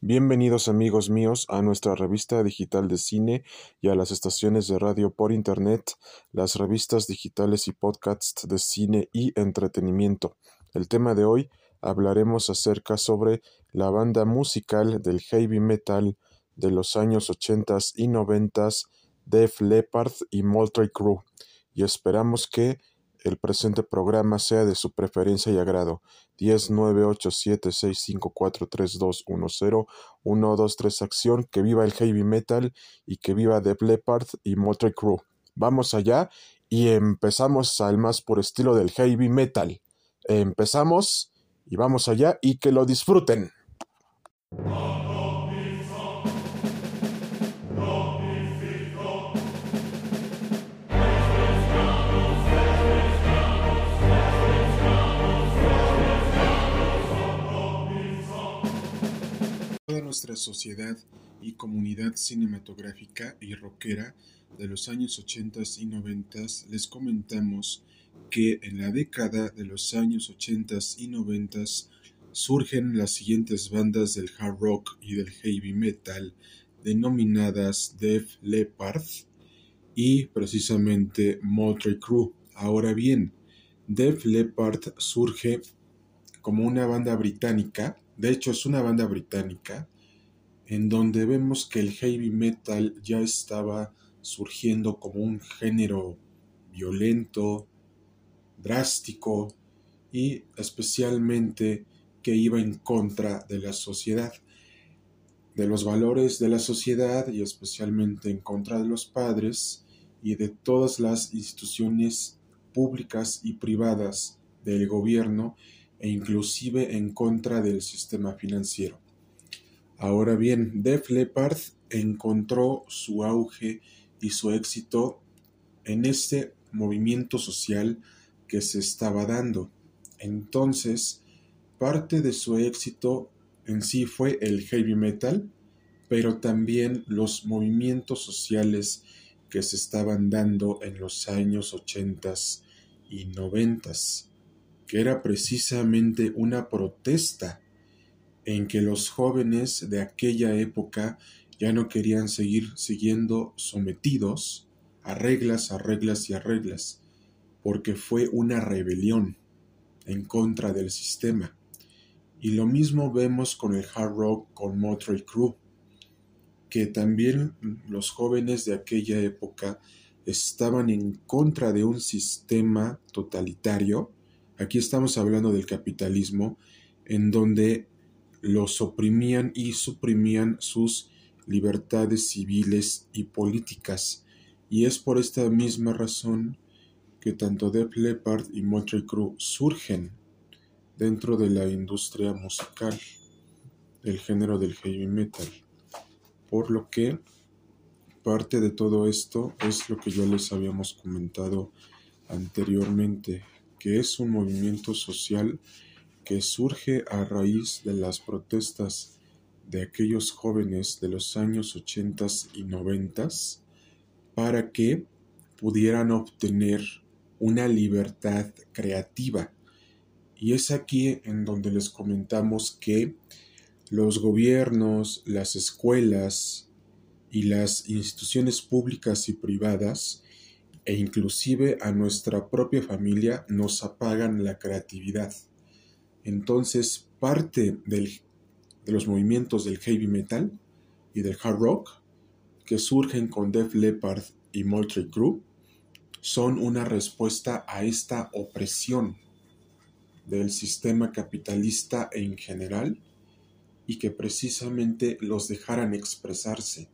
Bienvenidos amigos míos a nuestra revista digital de cine y a las estaciones de radio por internet, las revistas digitales y podcasts de cine y entretenimiento. El tema de hoy hablaremos acerca sobre la banda musical del heavy metal de los años 80 y 90 Def Leppard y Motley Crue y esperamos que el presente programa sea de su preferencia y agrado. 10 9 8 7 6 5 4 3 2 1 0 1 2 3 acción. Que viva el heavy metal y que viva The Leppard y Motley Crue. Vamos allá y empezamos al más por estilo del heavy metal. Empezamos y vamos allá y que lo disfruten. Nuestra sociedad y comunidad cinematográfica y rockera de los años 80 y 90 les comentamos que en la década de los años 80 y 90 surgen las siguientes bandas del hard rock y del heavy metal denominadas Def Leppard y precisamente Motley Crue. Ahora bien, Def Leppard surge como una banda británica, de hecho es una banda británica, en donde vemos que el heavy metal ya estaba surgiendo como un género violento, drástico y especialmente que iba en contra de la sociedad, de los valores de la sociedad y especialmente en contra de los padres y de todas las instituciones públicas y privadas del gobierno e inclusive en contra del sistema financiero. Ahora bien, Def Leppard encontró su auge y su éxito en este movimiento social que se estaba dando. Entonces, parte de su éxito en sí fue el heavy metal, pero también los movimientos sociales que se estaban dando en los años 80 y 90, que era precisamente una protesta en que los jóvenes de aquella época ya no querían seguir siguiendo sometidos a reglas, a reglas y a reglas, porque fue una rebelión en contra del sistema. Y lo mismo vemos con el hard rock, con Motley Crue, que también los jóvenes de aquella época estaban en contra de un sistema totalitario. Aquí estamos hablando del capitalismo, en donde los oprimían y suprimían sus libertades civiles y políticas, y es por esta misma razón que tanto Def Leppard y Motley Crue surgen dentro de la industria musical del género del heavy metal. Por lo que parte de todo esto es lo que ya les habíamos comentado anteriormente, que es un movimiento social que surge a raíz de las protestas de aquellos jóvenes de los años 80 y 90 para que pudieran obtener una libertad creativa. Y es aquí en donde les comentamos que los gobiernos, las escuelas y las instituciones públicas y privadas e inclusive a nuestra propia familia nos apagan la creatividad. Entonces, parte de los movimientos del heavy metal y del hard rock que surgen con Def Leppard y Motley Crue son una respuesta a esta opresión del sistema capitalista en general y que precisamente los dejaran expresarse.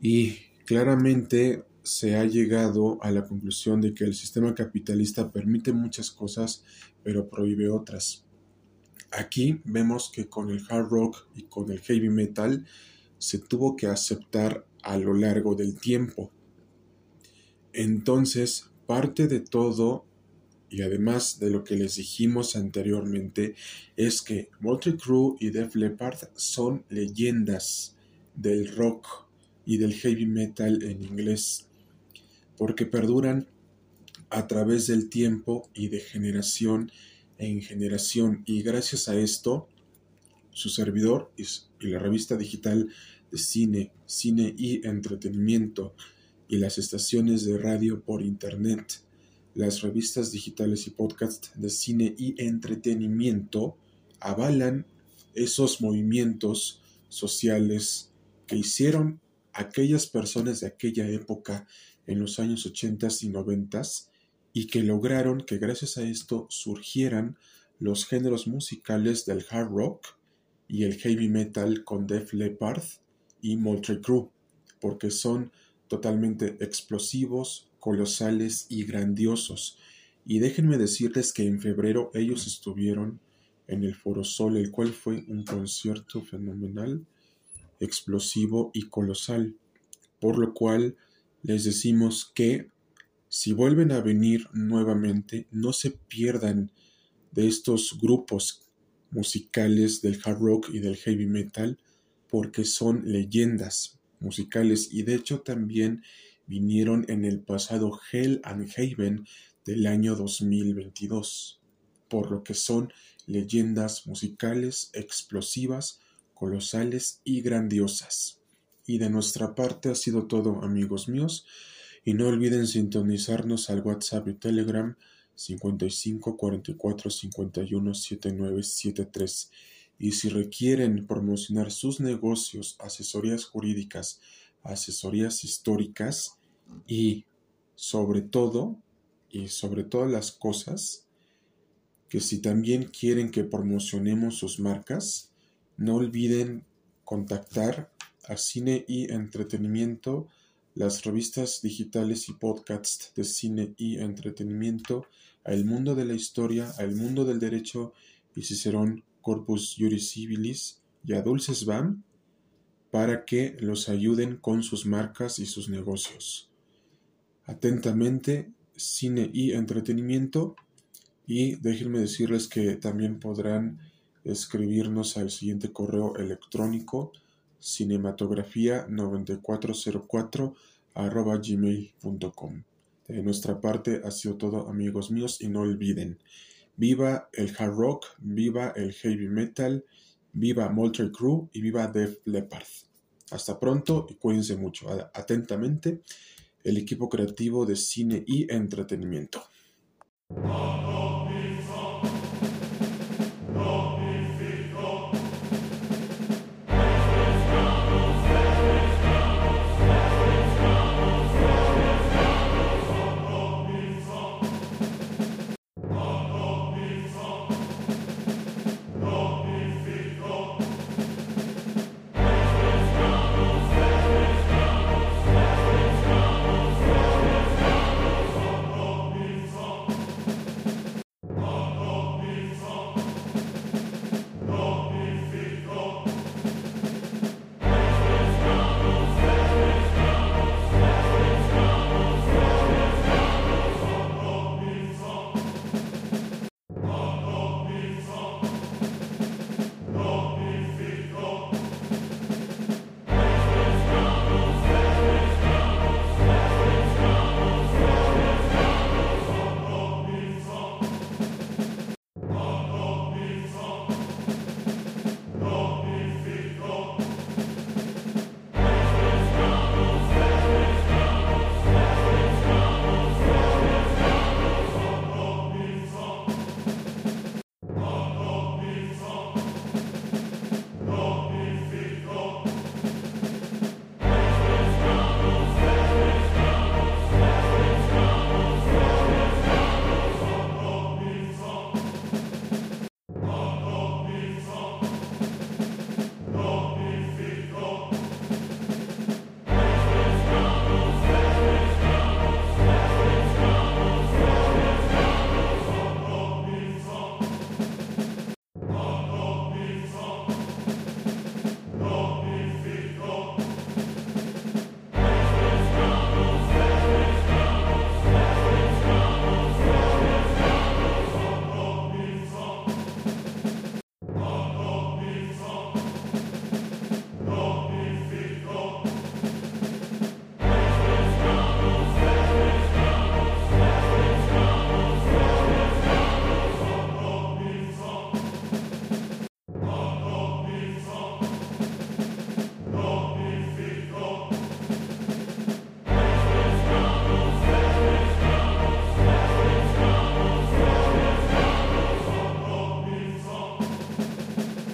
Y claramente se ha llegado a la conclusión de que el sistema capitalista permite muchas cosas, pero prohíbe otras. Aquí vemos que con el hard rock y con el heavy metal se tuvo que aceptar a lo largo del tiempo. Entonces, parte de todo, y además de lo que les dijimos anteriormente, es que Motley Crue y Def Leppard son leyendas del rock y del heavy metal en inglés, porque perduran a través del tiempo y de generación en generación. Y gracias a esto su servidor y la revista digital de cine, cine y entretenimiento y las estaciones de radio por internet, las revistas digitales y podcasts de cine y entretenimiento avalan esos movimientos sociales que hicieron aquellas personas de aquella época en los años 80 y 90 y que lograron que gracias a esto surgieran los géneros musicales del hard rock y el heavy metal con Def Leppard y Motley Crue, porque son totalmente explosivos, colosales y grandiosos. Y déjenme decirles que en febrero ellos estuvieron en el Foro Sol, el cual fue un concierto fenomenal, explosivo y colosal, por lo cual les decimos que si vuelven a venir nuevamente, no se pierdan de estos grupos musicales del hard rock y del heavy metal, porque son leyendas musicales y de hecho también vinieron en el pasado Hell and Haven del año 2022, por lo que son leyendas musicales explosivas, colosales y grandiosas. Y de nuestra parte ha sido todo amigos míos, y no olviden sintonizarnos al WhatsApp y Telegram 55 44 51 79 73 y si requieren promocionar sus negocios, asesorías jurídicas, asesorías históricas y sobre todo, y sobre todas las cosas, que si también quieren que promocionemos sus marcas, no olviden contactar a Cine y Entretenimiento, las revistas digitales y podcasts de cine y entretenimiento, a El Mundo de la Historia, a El Mundo del Derecho y Cicerón Corpus Juris Civilis y a Dulces Bam para que los ayuden con sus marcas y sus negocios. Atentamente, cine y entretenimiento. Y déjenme decirles que también podrán escribirnos al siguiente correo electrónico cinematografía 9404 arroba gmail.com. De nuestra parte ha sido todo amigos míos y no olviden, viva el hard rock, viva el heavy metal, viva Moultrie Crew y viva Def Leppard. Hasta pronto y cuídense mucho. Atentamente, el equipo creativo de cine y entretenimiento.